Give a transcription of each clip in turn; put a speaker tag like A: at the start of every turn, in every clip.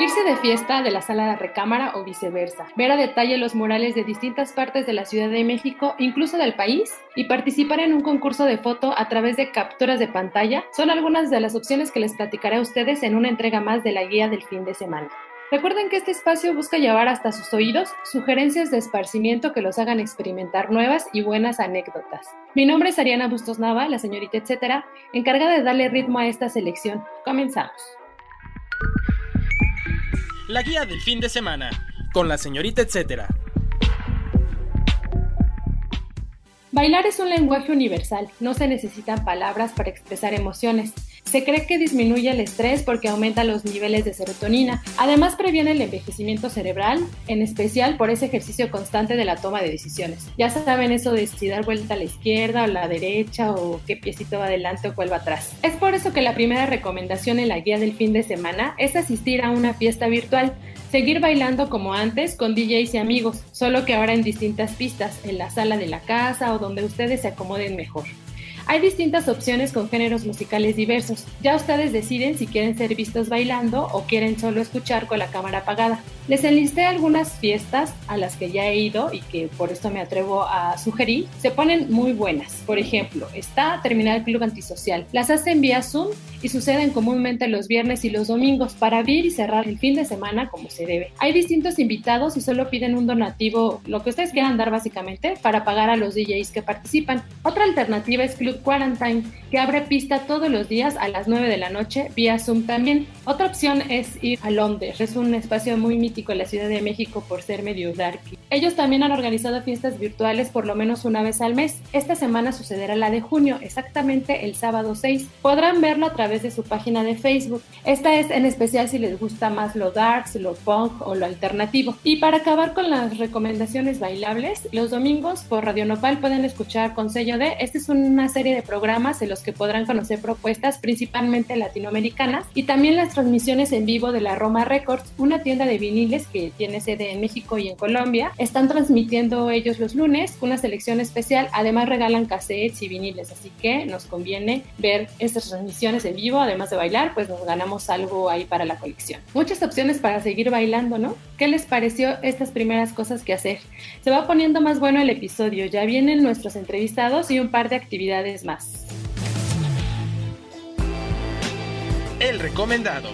A: Irse de fiesta de la sala de recámara o viceversa. Ver a detalle los murales de distintas partes de la Ciudad de México, incluso del país, y participar en un concurso de foto a través de capturas de pantalla son algunas de las opciones que les platicaré a ustedes en una entrega más de la guía del fin de semana. Recuerden que este espacio busca llevar hasta sus oídos sugerencias de esparcimiento que los hagan experimentar nuevas y buenas anécdotas. Mi nombre es Ariana Bustos Nava, la señorita etcétera, encargada de darle ritmo a esta selección. Comenzamos.
B: La guía del fin de semana, con la señorita etcétera.
A: Bailar es un lenguaje universal, no se necesitan palabras para expresar emociones. Se cree que disminuye el estrés porque aumenta los niveles de serotonina. Además previene el envejecimiento cerebral, en especial por ese ejercicio constante de la toma de decisiones. Ya saben eso de si dar vuelta a la izquierda o la derecha o qué piecito va adelante o cuál va atrás. Es por eso que la primera recomendación en la guía del fin de semana es asistir a una fiesta virtual. Seguir bailando como antes con DJs y amigos, solo que ahora en distintas pistas, en la sala de la casa o donde ustedes se acomoden mejor. Hay distintas opciones con géneros musicales diversos. Ya ustedes deciden si quieren ser vistos bailando o quieren solo escuchar con la cámara apagada. Les enlisté algunas fiestas a las que ya he ido y que por esto me atrevo a sugerir. Se ponen muy buenas. Por ejemplo, está Terminal Club Antisocial. Las hacen vía Zoom y suceden comúnmente los viernes y los domingos para abrir y cerrar el fin de semana como se debe. Hay distintos invitados y solo piden un donativo, lo que ustedes quieran dar básicamente, para pagar a los DJs que participan. Otra alternativa es Club Quarantine, que abre pista todos los días a las 9 de la noche vía Zoom también. Otra opción es ir a Londres, es un espacio muy mítico en la Ciudad de México por ser medio dark. Ellos también han organizado fiestas virtuales por lo menos una vez al mes. Esta semana sucederá la de junio, exactamente el sábado 6. Podrán verlo a través de su página de Facebook. Esta es en especial si les gusta más lo dark, lo punk o lo alternativo. Y para acabar con las recomendaciones bailables, los domingos por Radio Nopal pueden escuchar con sello de. Esta es una serie de programas en los que podrán conocer propuestas principalmente latinoamericanas y también las transmisiones en vivo de la Roma Records, una tienda de viniles que tiene sede en México y en Colombia. Están transmitiendo ellos los lunes una selección especial, además regalan cassettes y viniles, así que nos conviene ver estas transmisiones en vivo, además de bailar, pues nos ganamos algo ahí para la colección. Muchas opciones para seguir bailando, ¿no? ¿Qué les pareció estas primeras cosas que hacer? Se va poniendo más bueno el episodio, ya vienen nuestros entrevistados y un par de actividades más.
B: El recomendado.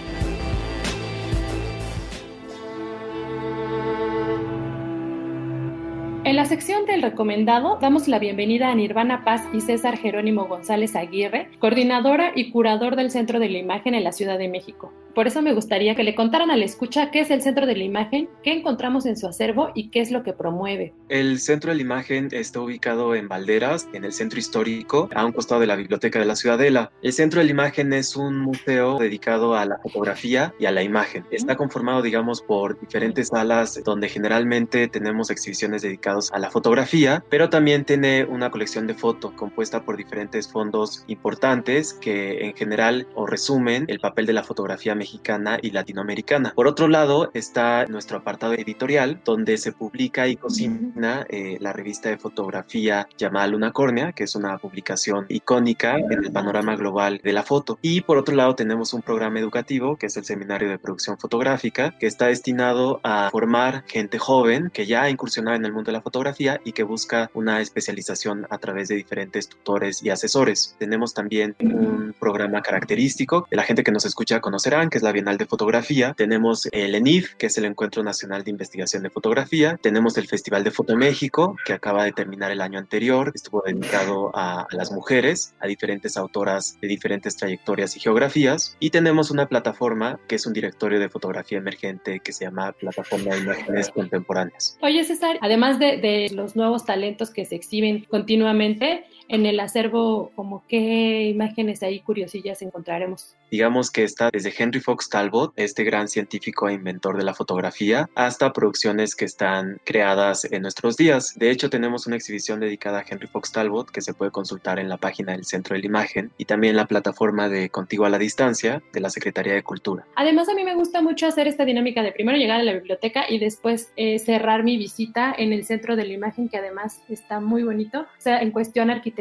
A: En la sección del recomendado damos la bienvenida a Nirvana Paz y César Jerónimo González Aguirre, coordinadora y curador del Centro de la Imagen en la Ciudad de México. Por eso me gustaría que le contaran a la escucha qué es el Centro de la Imagen, qué encontramos en su acervo y qué es lo que promueve.
C: El Centro de la Imagen está ubicado en Valderas, en el centro histórico, a un costado de la Biblioteca de la Ciudadela. El Centro de la Imagen es un museo dedicado a la fotografía y a la imagen. Está conformado, digamos, por diferentes salas donde generalmente tenemos exhibiciones dedicadas a la fotografía, pero también tiene una colección de fotos compuesta por diferentes fondos importantes que en general o resumen el papel de la fotografía mexicana mexicana y latinoamericana. Por otro lado está nuestro apartado editorial donde se publica y cocina eh, la revista de fotografía llamada Luna Córnea, que es una publicación icónica en el panorama global de la foto. Y por otro lado tenemos un programa educativo que es el Seminario de Producción Fotográfica, que está destinado a formar gente joven que ya ha incursionado en el mundo de la fotografía y que busca una especialización a través de diferentes tutores y asesores. Tenemos también un programa característico la gente que nos escucha conocerán, que es la Bienal de Fotografía, tenemos el ENIF, que es el Encuentro Nacional de Investigación de Fotografía, tenemos el Festival de Foto México, que acaba de terminar el año anterior, estuvo dedicado a, a las mujeres, a diferentes autoras de diferentes trayectorias y geografías, y tenemos una plataforma que es un directorio de fotografía emergente que se llama Plataforma de Imágenes Contemporáneas.
A: Oye César, además de, de los nuevos talentos que se exhiben continuamente, en el acervo, como qué imágenes ahí curiosillas encontraremos.
C: Digamos que está desde Henry Fox Talbot, este gran científico e inventor de la fotografía, hasta producciones que están creadas en nuestros días. De hecho, tenemos una exhibición dedicada a Henry Fox Talbot que se puede consultar en la página del Centro de la Imagen y también la plataforma de Contigo a la Distancia de la Secretaría de Cultura.
A: Además, a mí me gusta mucho hacer esta dinámica de primero llegar a la biblioteca y después eh, cerrar mi visita en el Centro de la Imagen, que además está muy bonito, o sea, en cuestión arquitectónica.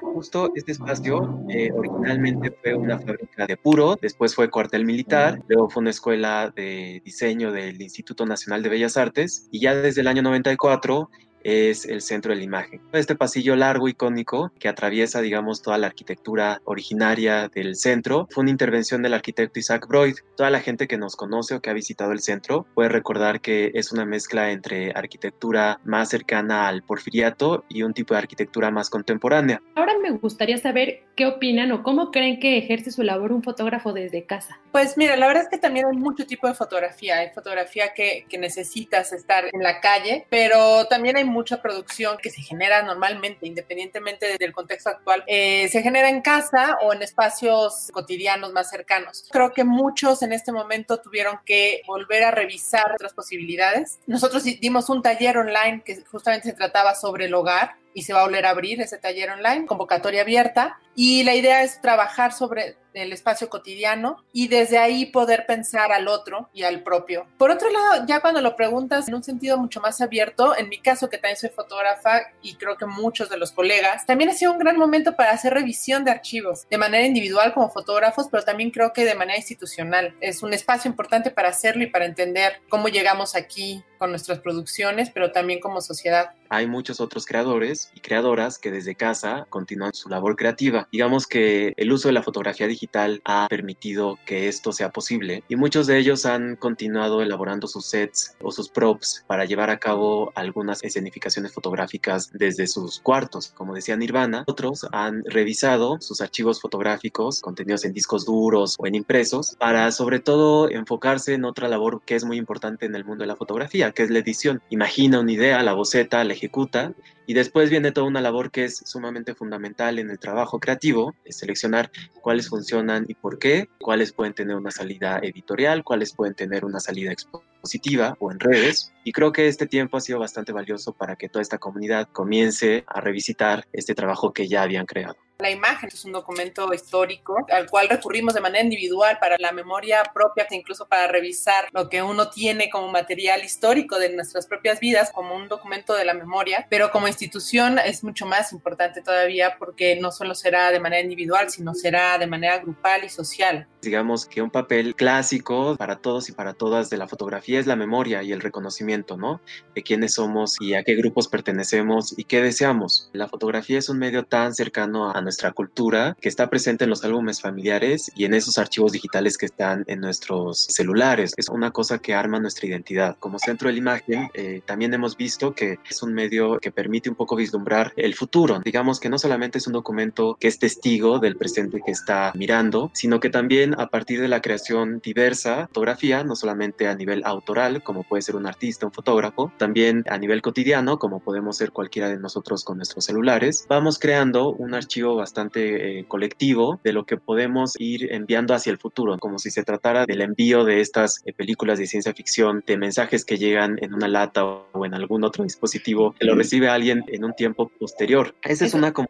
C: Justo este espacio eh, originalmente fue una fábrica de puro, después fue cuartel militar, luego fue una escuela de diseño del Instituto Nacional de Bellas Artes y ya desde el año 94 es el centro de la imagen. Este pasillo largo icónico que atraviesa, digamos, toda la arquitectura originaria del centro fue una intervención del arquitecto Isaac Broid. Toda la gente que nos conoce o que ha visitado el centro puede recordar que es una mezcla entre arquitectura más cercana al porfiriato y un tipo de arquitectura más contemporánea.
A: Ahora me gustaría saber qué opinan o cómo creen que ejerce su labor un fotógrafo desde casa.
D: Pues mira, la verdad es que también hay mucho tipo de fotografía. Hay fotografía que, que necesitas estar en la calle, pero también hay mucha producción que se genera normalmente, independientemente del contexto actual, eh, se genera en casa o en espacios cotidianos más cercanos. Creo que muchos en este momento tuvieron que volver a revisar otras posibilidades. Nosotros dimos un taller online que justamente se trataba sobre el hogar y se va a volver a abrir ese taller online, convocatoria abierta. Y la idea es trabajar sobre el espacio cotidiano y desde ahí poder pensar al otro y al propio. Por otro lado, ya cuando lo preguntas en un sentido mucho más abierto, en mi caso que también soy fotógrafa y creo que muchos de los colegas, también ha sido un gran momento para hacer revisión de archivos, de manera individual como fotógrafos, pero también creo que de manera institucional. Es un espacio importante para hacerlo y para entender cómo llegamos aquí con nuestras producciones, pero también como sociedad.
C: Hay muchos otros creadores y creadoras que desde casa continúan su labor creativa. Digamos que el uso de la fotografía digital ha permitido que esto sea posible y muchos de ellos han continuado elaborando sus sets o sus props para llevar a cabo algunas escenificaciones fotográficas desde sus cuartos, como decía Nirvana. Otros han revisado sus archivos fotográficos contenidos en discos duros o en impresos para sobre todo enfocarse en otra labor que es muy importante en el mundo de la fotografía, que es la edición. Imagina una idea, la boceta, la ejecuta y después viene toda una labor que es sumamente fundamental en el trabajo creativo, es seleccionar cuáles funcionan y por qué, cuáles pueden tener una salida editorial, cuáles pueden tener una salida expositiva o en redes. Y creo que este tiempo ha sido bastante valioso para que toda esta comunidad comience a revisitar este trabajo que ya habían creado.
D: La imagen es un documento histórico al cual recurrimos de manera individual para la memoria propia, incluso para revisar lo que uno tiene como material histórico de nuestras propias vidas, como un documento de la memoria, pero como institución es mucho más importante todavía porque no solo será de manera individual, sino será de manera grupal y social.
C: Digamos que un papel clásico para todos y para todas de la fotografía es la memoria y el reconocimiento, ¿no? De quiénes somos y a qué grupos pertenecemos y qué deseamos. La fotografía es un medio tan cercano a nuestra cultura que está presente en los álbumes familiares y en esos archivos digitales que están en nuestros celulares. Es una cosa que arma nuestra identidad. Como centro de la imagen, eh, también hemos visto que es un medio que permite un poco vislumbrar el futuro. Digamos que no solamente es un documento que es testigo del presente que está mirando, sino que también a partir de la creación diversa, fotografía, no solamente a nivel autoral, como puede ser un artista, un fotógrafo, también a nivel cotidiano, como podemos ser cualquiera de nosotros con nuestros celulares, vamos creando un archivo bastante eh, colectivo de lo que podemos ir enviando hacia el futuro, como si se tratara del envío de estas eh, películas de ciencia ficción, de mensajes que llegan en una lata o en algún otro dispositivo, que lo recibe alguien en un tiempo posterior. Esa es una como,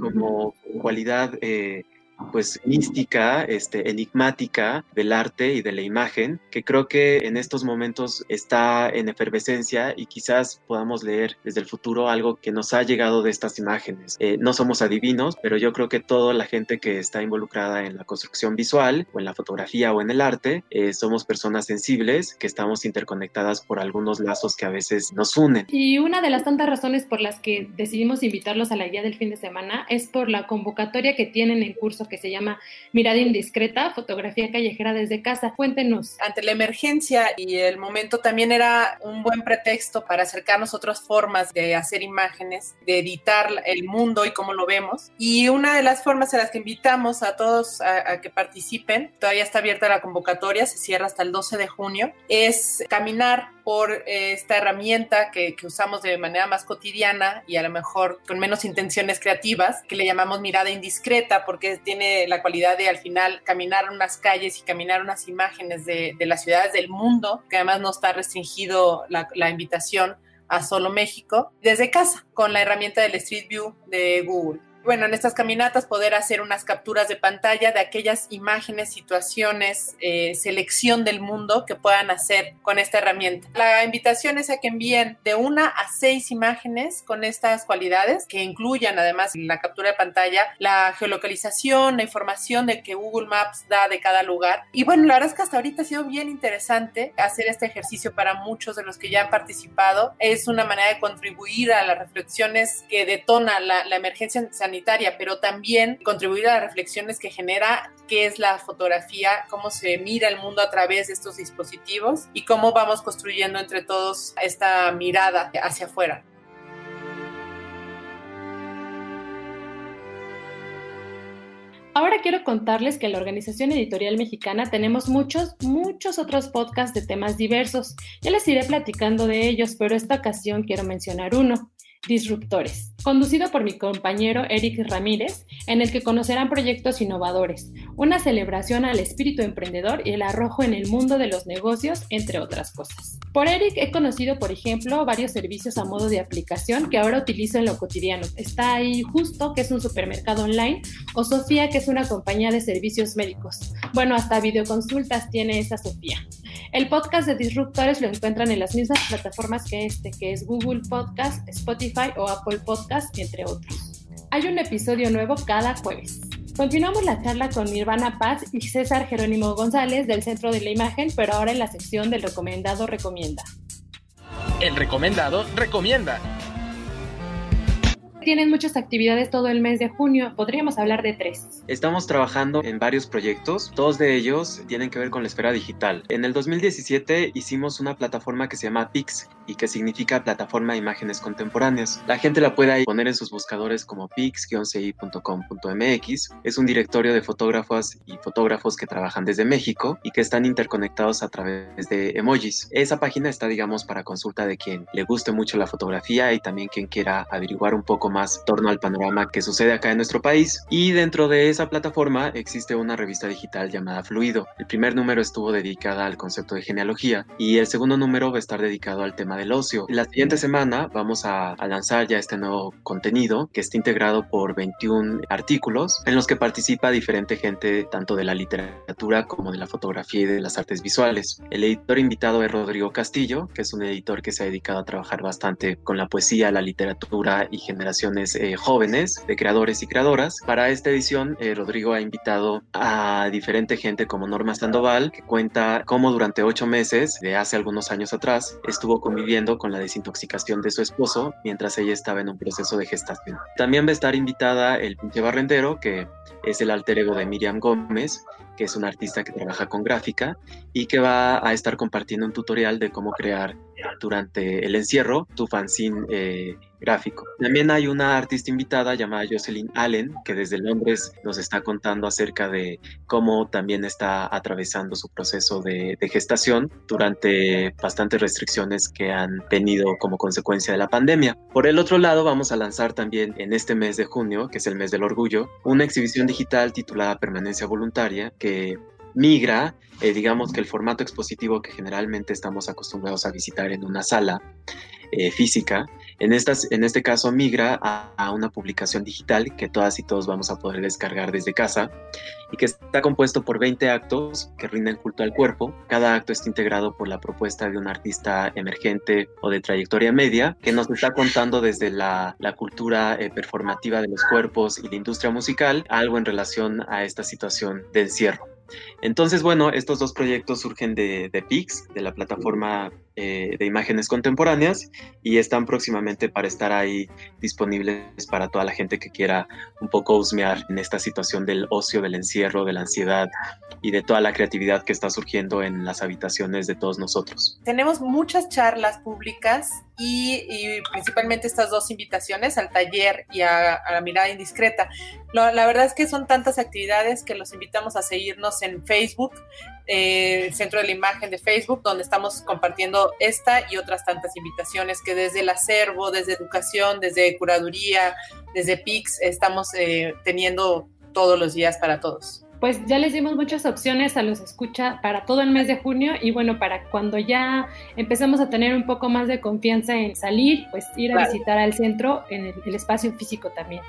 C: como cualidad eh, pues mística, este, enigmática del arte y de la imagen, que creo que en estos momentos está en efervescencia y quizás podamos leer desde el futuro algo que nos ha llegado de estas imágenes. Eh, no somos adivinos, pero yo creo que toda la gente que está involucrada en la construcción visual o en la fotografía o en el arte, eh, somos personas sensibles que estamos interconectadas por algunos lazos que a veces nos unen.
A: Y una de las tantas razones por las que decidimos invitarlos a la guía del fin de semana es por la convocatoria que tienen en curso que se llama Mirada Indiscreta, fotografía callejera desde casa. Cuéntenos.
D: Ante la emergencia y el momento también era un buen pretexto para acercarnos a otras formas de hacer imágenes, de editar el mundo y cómo lo vemos. Y una de las formas en las que invitamos a todos a, que participen, todavía está abierta la convocatoria, se cierra hasta el 12 de junio, es caminar por eh, esta herramienta que, que, usamos de manera más cotidiana y a lo mejor con menos intenciones creativas, que le llamamos mirada indiscreta, porque tiene la cualidad de al final caminar unas calles y caminar unas imágenes de, de las ciudades del mundo, que además no está restringido la, la invitación a solo México, desde casa, con la herramienta del Street View de Google bueno, en estas caminatas poder hacer unas capturas de pantalla de aquellas imágenes, situaciones, eh, selección del mundo que puedan hacer con esta herramienta. La invitación es a que envíen de una a seis imágenes con estas cualidades que incluyan además la captura de pantalla, la geolocalización, la información de que Google Maps da de cada lugar. Y bueno, la verdad es que hasta ahorita ha sido bien interesante hacer este ejercicio para muchos de los que ya han participado. Es una manera de contribuir a las reflexiones que detona la, la emergencia sanitaria pero también contribuir a las reflexiones que genera qué es la fotografía, cómo se mira el mundo a través de estos dispositivos y cómo vamos construyendo entre todos esta mirada hacia afuera.
A: Ahora quiero contarles que en la Organización Editorial Mexicana tenemos muchos, muchos otros podcasts de temas diversos. Ya les iré platicando de ellos, pero esta ocasión quiero mencionar uno. Disruptores, conducido por mi compañero Eric Ramírez, en el que conocerán proyectos innovadores, una celebración al espíritu emprendedor y el arrojo en el mundo de los negocios, entre otras cosas. Por Eric he conocido, por ejemplo, varios servicios a modo de aplicación que ahora utilizo en lo cotidiano. Está ahí Justo, que es un supermercado online, o Sofía, que es una compañía de servicios médicos. Bueno, hasta videoconsultas tiene esa Sofía. El podcast de Disruptores lo encuentran en las mismas plataformas que este, que es Google Podcast, Spotify o Apple Podcast, entre otros. Hay un episodio nuevo cada jueves. Continuamos la charla con Nirvana Paz y César Jerónimo González del Centro de la Imagen, pero ahora en la sección del recomendado recomienda.
B: El recomendado recomienda
A: tienen muchas actividades todo el mes de junio. Podríamos hablar de tres.
C: Estamos trabajando en varios proyectos. Dos de ellos tienen que ver con la esfera digital. En el 2017 hicimos una plataforma que se llama Pix y que significa Plataforma de Imágenes Contemporáneas. La gente la puede poner en sus buscadores como pix-ci.com.mx. Es un directorio de fotógrafos y fotógrafos que trabajan desde México y que están interconectados a través de emojis. Esa página está, digamos, para consulta de quien le guste mucho la fotografía y también quien quiera averiguar un poco más más torno al panorama que sucede acá en nuestro país. Y dentro de esa plataforma existe una revista digital llamada Fluido. El primer número estuvo dedicada al concepto de genealogía y el segundo número va a estar dedicado al tema del ocio. La siguiente semana vamos a, a lanzar ya este nuevo contenido que está integrado por 21 artículos en los que participa diferente gente tanto de la literatura como de la fotografía y de las artes visuales. El editor invitado es Rodrigo Castillo, que es un editor que se ha dedicado a trabajar bastante con la poesía, la literatura y generación eh, jóvenes de creadores y creadoras. Para esta edición, eh, Rodrigo ha invitado a diferente gente como Norma Sandoval, que cuenta cómo durante ocho meses, de hace algunos años atrás, estuvo conviviendo con la desintoxicación de su esposo mientras ella estaba en un proceso de gestación. También va a estar invitada el pinche barrendero, que es el alter ego de Miriam Gómez, que es una artista que trabaja con gráfica y que va a estar compartiendo un tutorial de cómo crear durante el encierro tu fanzine eh, gráfico. También hay una artista invitada llamada Jocelyn Allen que desde Londres nos está contando acerca de cómo también está atravesando su proceso de, de gestación durante bastantes restricciones que han tenido como consecuencia de la pandemia. Por el otro lado, vamos a lanzar también en este mes de junio, que es el mes del orgullo, una exhibición digital titulada Permanencia Voluntaria que migra, eh, digamos que el formato expositivo que generalmente estamos acostumbrados a visitar en una sala eh, física, en, estas, en este caso migra a, una publicación digital que todas y todos vamos a poder descargar desde casa y que está compuesto por 20 actos que rinden culto al cuerpo. Cada acto está integrado por la propuesta de un artista emergente o de trayectoria media que nos está contando desde la, la cultura eh, performativa de los cuerpos y la industria musical algo en relación a esta situación de encierro. Entonces, bueno, estos dos proyectos surgen de, de PIX, de la plataforma eh, de imágenes contemporáneas, y están próximamente para estar ahí disponibles para toda la gente que quiera un poco husmear en esta situación del ocio, del encierro, de la ansiedad y de toda la creatividad que está surgiendo en las habitaciones de todos nosotros.
D: Tenemos muchas charlas públicas y, principalmente estas dos invitaciones al taller y a, la mirada indiscreta. la verdad es que son tantas actividades que los invitamos a seguirnos en Facebook, eh, Centro de la Imagen de Facebook, donde estamos compartiendo esta y otras tantas invitaciones que desde el acervo, desde educación, desde curaduría, desde PIX, estamos eh, teniendo todos los días para todos
A: pues ya les dimos muchas opciones a los escucha para todo el mes de junio y bueno, para cuando ya empecemos a tener un poco más de confianza en salir, pues ir a visitar al centro en el espacio físico también.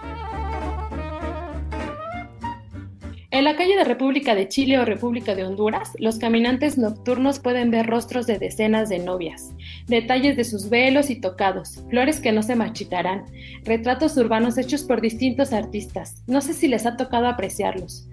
A: En la calle de República de Chile o República de Honduras, los caminantes nocturnos pueden ver rostros de decenas de novias, detalles de sus velos y tocados, flores que no se marchitarán, retratos urbanos hechos por distintos artistas. No sé si les ha tocado apreciarlos.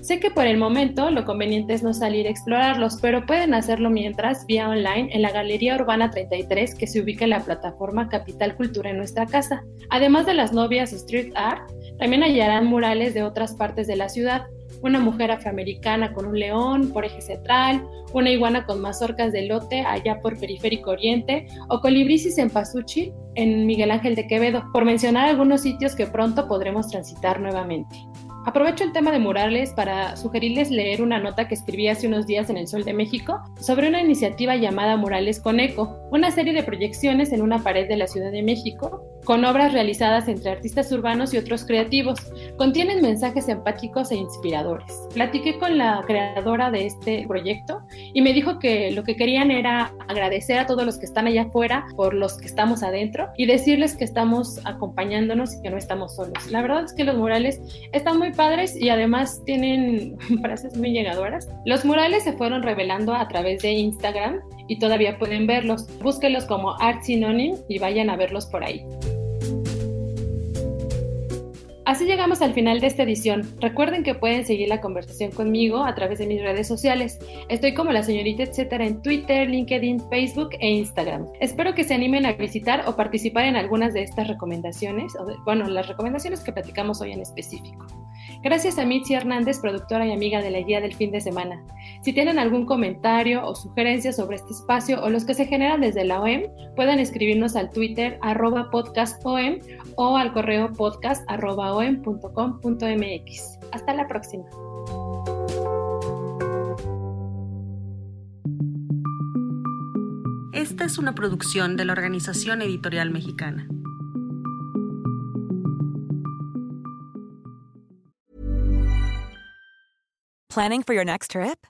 A: Sé que por el momento lo conveniente es no salir a explorarlos, pero pueden hacerlo mientras vía online en la Galería Urbana 33 que se ubica en la plataforma Capital Cultura en nuestra casa. Además de las novias Street Art, también hallarán murales de otras partes de la ciudad, una mujer afroamericana con un león por eje central, una iguana con mazorcas de lote allá por Periférico Oriente o colibrisis en Pasuchi en Miguel Ángel de Quevedo, por mencionar algunos sitios que pronto podremos transitar nuevamente. Aprovecho el tema de murales para sugerirles leer una nota que escribí hace unos días en El Sol de México sobre una iniciativa llamada Murales con Eco, una serie de proyecciones en una pared de la Ciudad de México con obras realizadas entre artistas urbanos y otros creativos. Contienen mensajes empáticos e inspiradores. Platiqué con la creadora de este proyecto y me dijo que lo que querían era agradecer a todos los que están allá afuera por los que estamos adentro y decirles que estamos acompañándonos y que no estamos solos. La verdad es que los murales están muy padres y además tienen frases muy llegadoras. Los murales se fueron revelando a través de Instagram y todavía pueden verlos. Búsquenlos como Art Synonym y vayan a verlos por ahí. Así llegamos al final de esta edición. Recuerden que pueden seguir la conversación conmigo a través de mis redes sociales. Estoy como la señorita etcétera en Twitter, LinkedIn, Facebook e Instagram. Espero que se animen a visitar o participar en algunas de estas recomendaciones, o bueno, las recomendaciones que platicamos hoy en específico. Gracias a Mitzi Hernández, productora y amiga de la guía del fin de semana. Si tienen algún comentario o sugerencia sobre este espacio o los que se generan desde la OEM, pueden escribirnos al Twitter arroba podcastom o al correo podcast arroba om.com.mx. Hasta la próxima.
E: Esta es una producción de la Organización Editorial Mexicana.
F: Planning for your next trip?